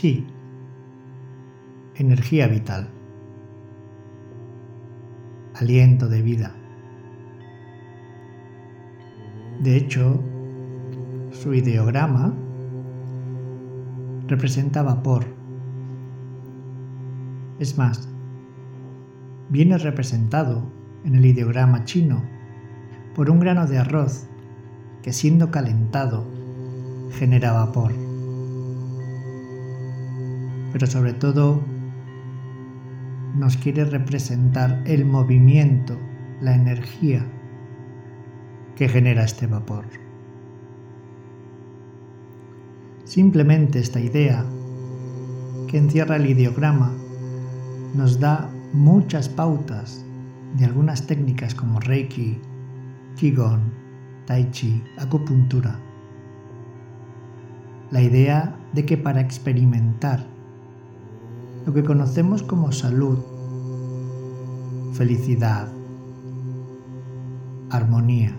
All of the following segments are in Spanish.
chi, energía vital, aliento de vida. De hecho, su ideograma representa vapor. Es más, viene representado en el ideograma chino por un grano de arroz que siendo calentado genera vapor. Pero sobre todo nos quiere representar el movimiento, la energía que genera este vapor. Simplemente esta idea que encierra el ideograma nos da muchas pautas de algunas técnicas como Reiki, Qigong, Tai Chi, acupuntura. La idea de que para experimentar lo que conocemos como salud, felicidad, armonía,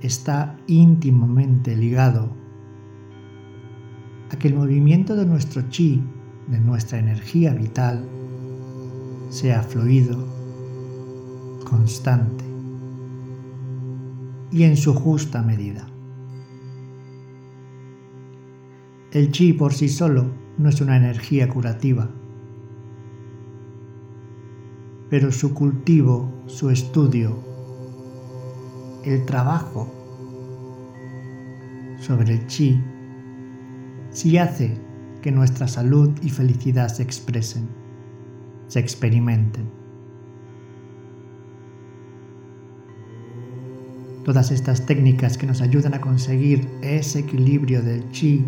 está íntimamente ligado a que el movimiento de nuestro chi, de nuestra energía vital, sea fluido, constante y en su justa medida. El chi por sí solo no es una energía curativa, pero su cultivo, su estudio, el trabajo sobre el chi sí hace que nuestra salud y felicidad se expresen, se experimenten. Todas estas técnicas que nos ayudan a conseguir ese equilibrio del chi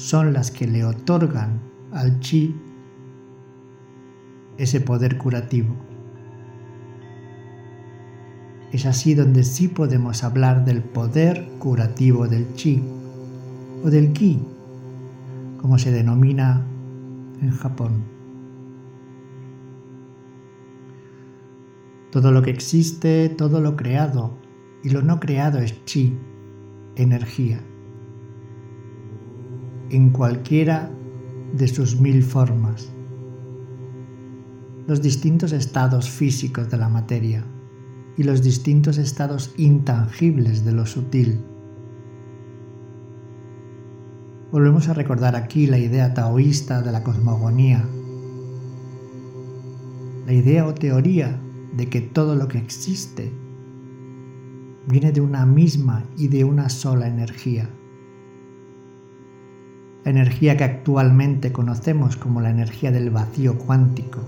son las que le otorgan al chi ese poder curativo. Es así donde sí podemos hablar del poder curativo del chi o del ki, como se denomina en Japón. Todo lo que existe, todo lo creado y lo no creado es chi, energía, en cualquiera de sus mil formas, los distintos estados físicos de la materia y los distintos estados intangibles de lo sutil. Volvemos a recordar aquí la idea taoísta de la cosmogonía, la idea o teoría de que todo lo que existe viene de una misma y de una sola energía. La energía que actualmente conocemos como la energía del vacío cuántico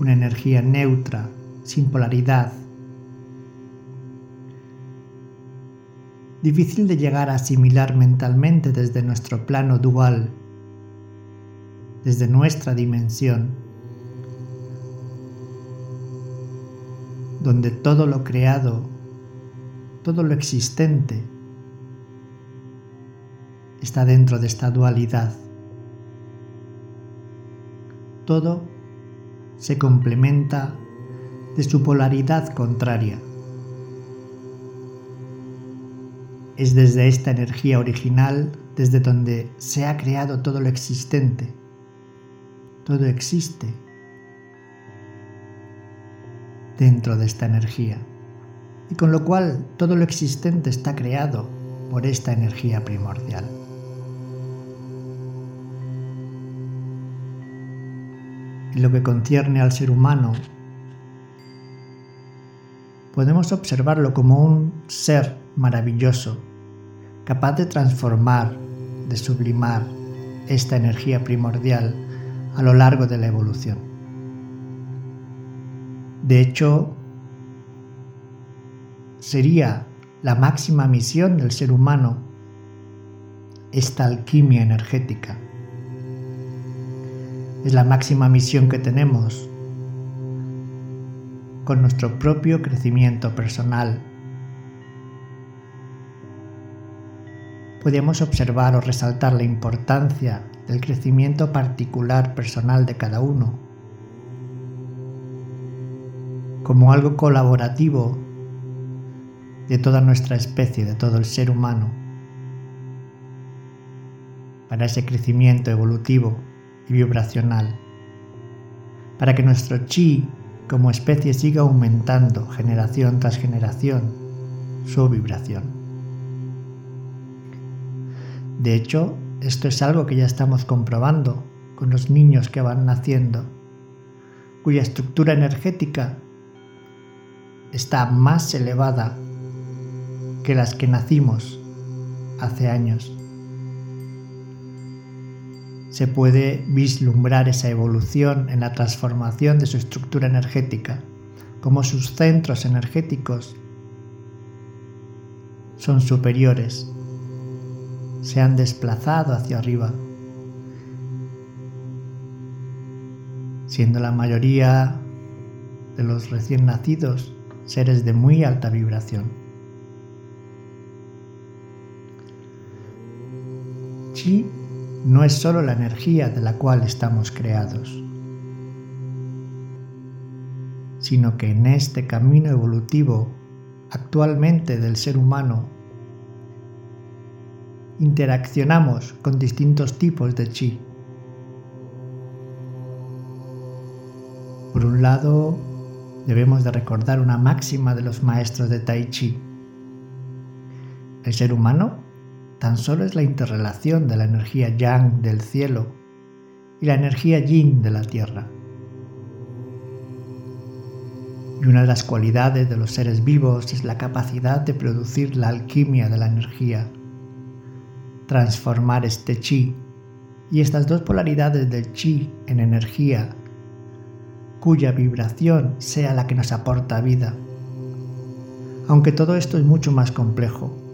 una energía neutra, sin polaridad. Difícil de llegar a asimilar mentalmente desde nuestro plano dual, desde nuestra dimensión, donde todo lo creado, todo lo existente, está dentro de esta dualidad. Todo se complementa de su polaridad contraria. Es desde esta energía original desde donde se ha creado todo lo existente. Todo existe dentro de esta energía. Y con lo cual todo lo existente está creado por esta energía primordial. En lo que concierne al ser humano, podemos observarlo como un ser maravilloso, capaz de transformar, de sublimar esta energía primordial a lo largo de la evolución. De hecho, sería la máxima misión del ser humano esta alquimia energética es la máxima misión que tenemos con nuestro propio crecimiento personal. Podemos observar o resaltar la importancia del crecimiento particular personal de cada uno como algo colaborativo de toda nuestra especie, de todo el ser humano, para ese crecimiento evolutivo y vibracional, para que nuestro chi como especie siga aumentando generación tras generación su vibración. De hecho, esto es algo que ya estamos comprobando con los niños que van naciendo, cuya estructura energética está más elevada que las que nacimos hace años. Se puede vislumbrar esa evolución en la transformación de su estructura energética, como sus centros energéticos son superiores, se han desplazado hacia arriba, siendo la mayoría de los recién nacidos seres de muy alta vibración. Chi no es solo la energía de la cual estamos creados, sino que en este camino evolutivo actualmente del ser humano interaccionamos con distintos tipos de chi. Por un lado, debemos de recordar una máxima de los maestros de Tai Chi. El ser humano tan solo es la interrelación de la energía yang del cielo y la energía yin de la tierra. Y una de las cualidades de los seres vivos es la capacidad de producir la alquimia de la energía, transformar este chi y estas dos polaridades del chi en energía cuya vibración sea la que nos aporta vida. Aunque todo esto es mucho más complejo.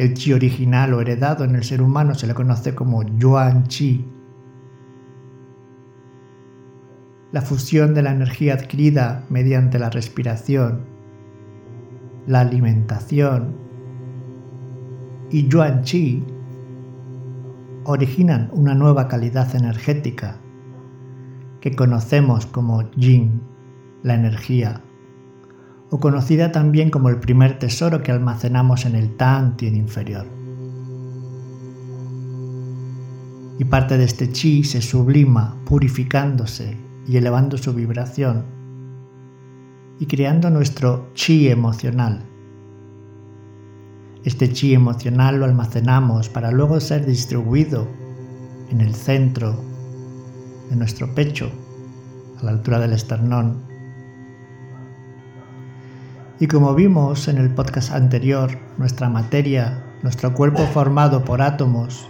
El chi original o heredado en el ser humano se le conoce como yuan chi. La fusión de la energía adquirida mediante la respiración, la alimentación y yuan chi originan una nueva calidad energética que conocemos como yin, la energía, o conocida también como el primer tesoro que almacenamos en el Tantien inferior. Y parte de este chi se sublima purificándose y elevando su vibración y creando nuestro chi emocional. Este chi emocional lo almacenamos para luego ser distribuido en el centro de nuestro pecho, a la altura del esternón. Y como vimos en el podcast anterior, nuestra materia, nuestro cuerpo formado por átomos,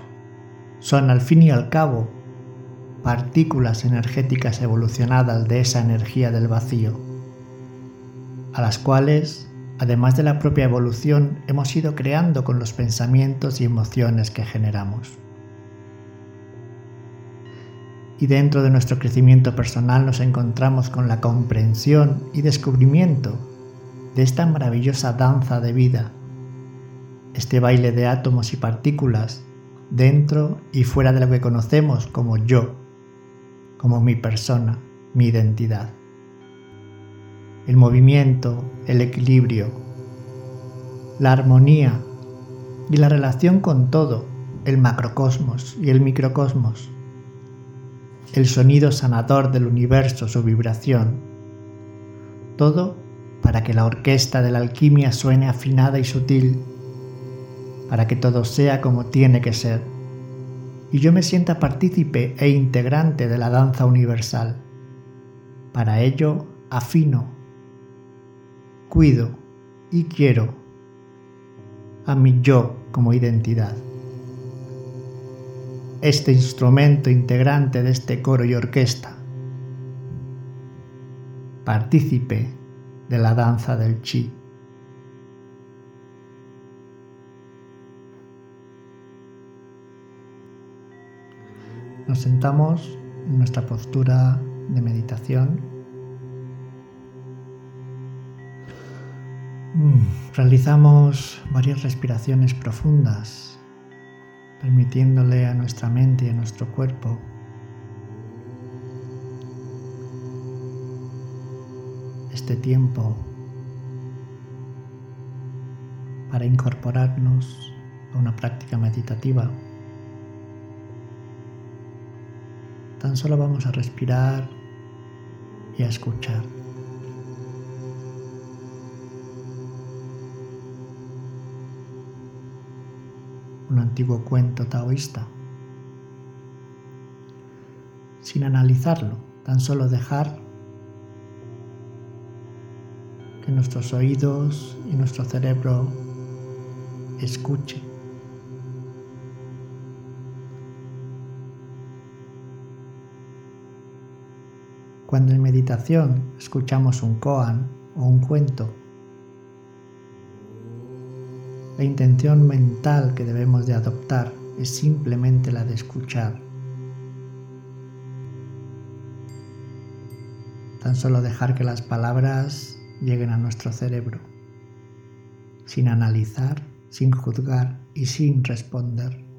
son al fin y al cabo partículas energéticas evolucionadas de esa energía del vacío, a las cuales, además de la propia evolución, hemos ido creando con los pensamientos y emociones que generamos. Y dentro de nuestro crecimiento personal nos encontramos con la comprensión y descubrimiento de esta maravillosa danza de vida, este baile de átomos y partículas dentro y fuera de lo que conocemos como yo, como mi persona, mi identidad. El movimiento, el equilibrio, la armonía y la relación con todo, el macrocosmos y el microcosmos el sonido sanador del universo, su vibración. Todo para que la orquesta de la alquimia suene afinada y sutil, para que todo sea como tiene que ser, y yo me sienta partícipe e integrante de la danza universal. Para ello afino, cuido y quiero a mi yo como identidad este instrumento integrante de este coro y orquesta, partícipe de la danza del chi. Nos sentamos en nuestra postura de meditación. Mm, realizamos varias respiraciones profundas permitiéndole a nuestra mente y a nuestro cuerpo este tiempo para incorporarnos a una práctica meditativa. Tan solo vamos a respirar y a escuchar. Un antiguo cuento taoísta. Sin analizarlo, tan solo dejar nuestros oídos y nuestro cerebro escuche. Cuando en meditación escuchamos un koan o un cuento, la intención mental que debemos de adoptar es simplemente la de escuchar. Tan solo dejar que las palabras lleguen a nuestro cerebro, sin analizar, sin juzgar y sin responder.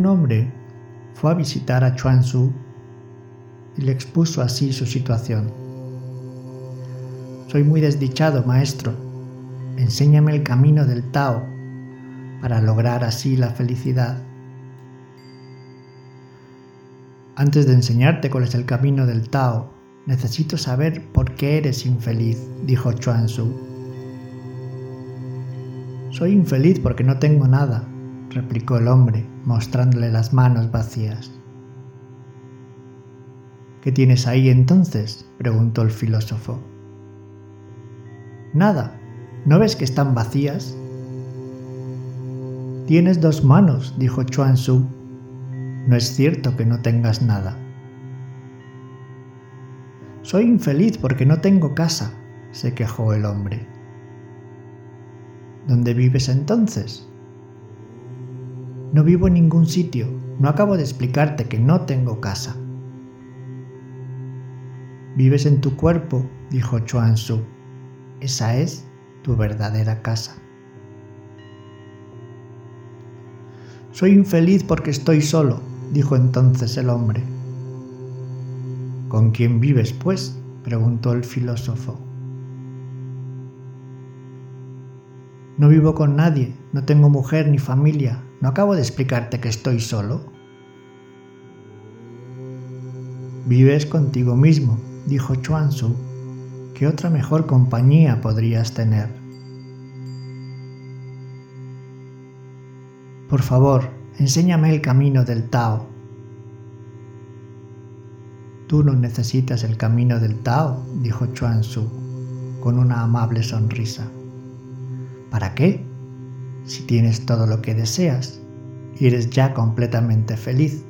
Un hombre fue a visitar a Chuanzu y le expuso así su situación. Soy muy desdichado, maestro. Enséñame el camino del Tao para lograr así la felicidad. Antes de enseñarte cuál es el camino del Tao, necesito saber por qué eres infeliz, dijo Chuanzu. Soy infeliz porque no tengo nada, replicó el hombre, mostrándole las manos vacías. ¿Qué tienes ahí entonces? preguntó el filósofo. Nada, ¿no ves que están vacías? Tienes dos manos, dijo Chuan Su. No es cierto que no tengas nada. Soy infeliz porque no tengo casa, se quejó el hombre. ¿Dónde vives entonces? No vivo en ningún sitio. No acabo de explicarte que no tengo casa. Vives en tu cuerpo, dijo Chuan Su. Esa es tu verdadera casa. Soy infeliz porque estoy solo, dijo entonces el hombre. ¿Con quién vives, pues? preguntó el filósofo. No vivo con nadie, no tengo mujer ni familia, ¿no acabo de explicarte que estoy solo? Vives contigo mismo, dijo Chuanzu. ¿Qué otra mejor compañía podrías tener? Por favor, enséñame el camino del Tao. Tú no necesitas el camino del Tao, dijo Chuanzu con una amable sonrisa. ¿Para qué? Si tienes todo lo que deseas eres ya completamente feliz.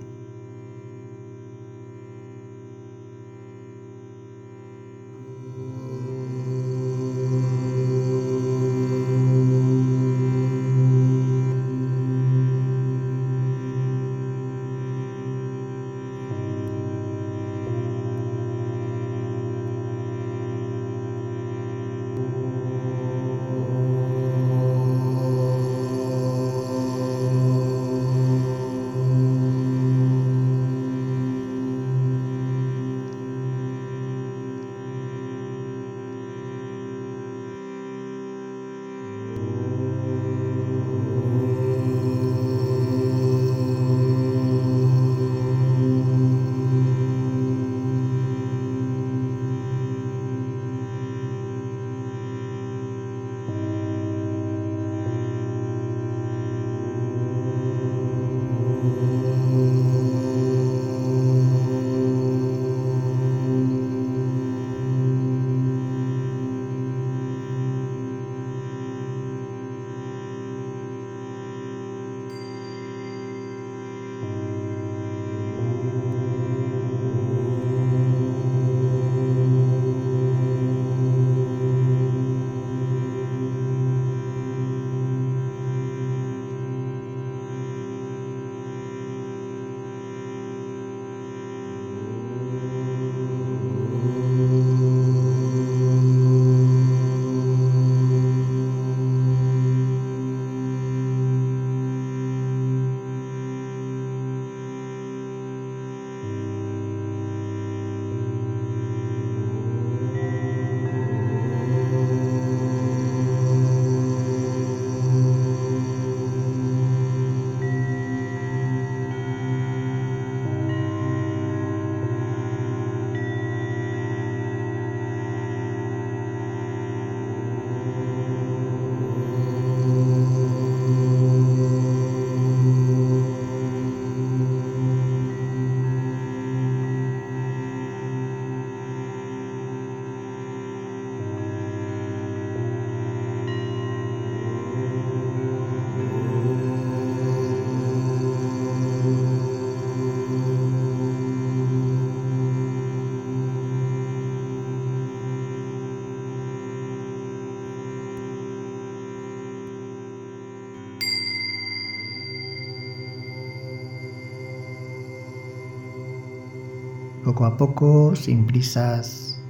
Poco a poco, sin prisas,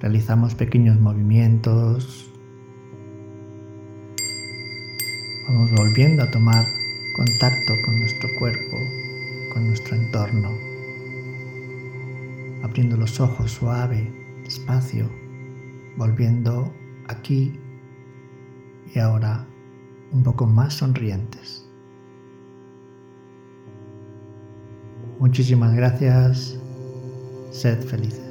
realizamos pequeños movimientos. Vamos volviendo a tomar contacto con nuestro cuerpo, con nuestro entorno, abriendo los ojos suave, despacio, volviendo aquí y ahora un poco más sonrientes. Muchísimas gracias, sed felices.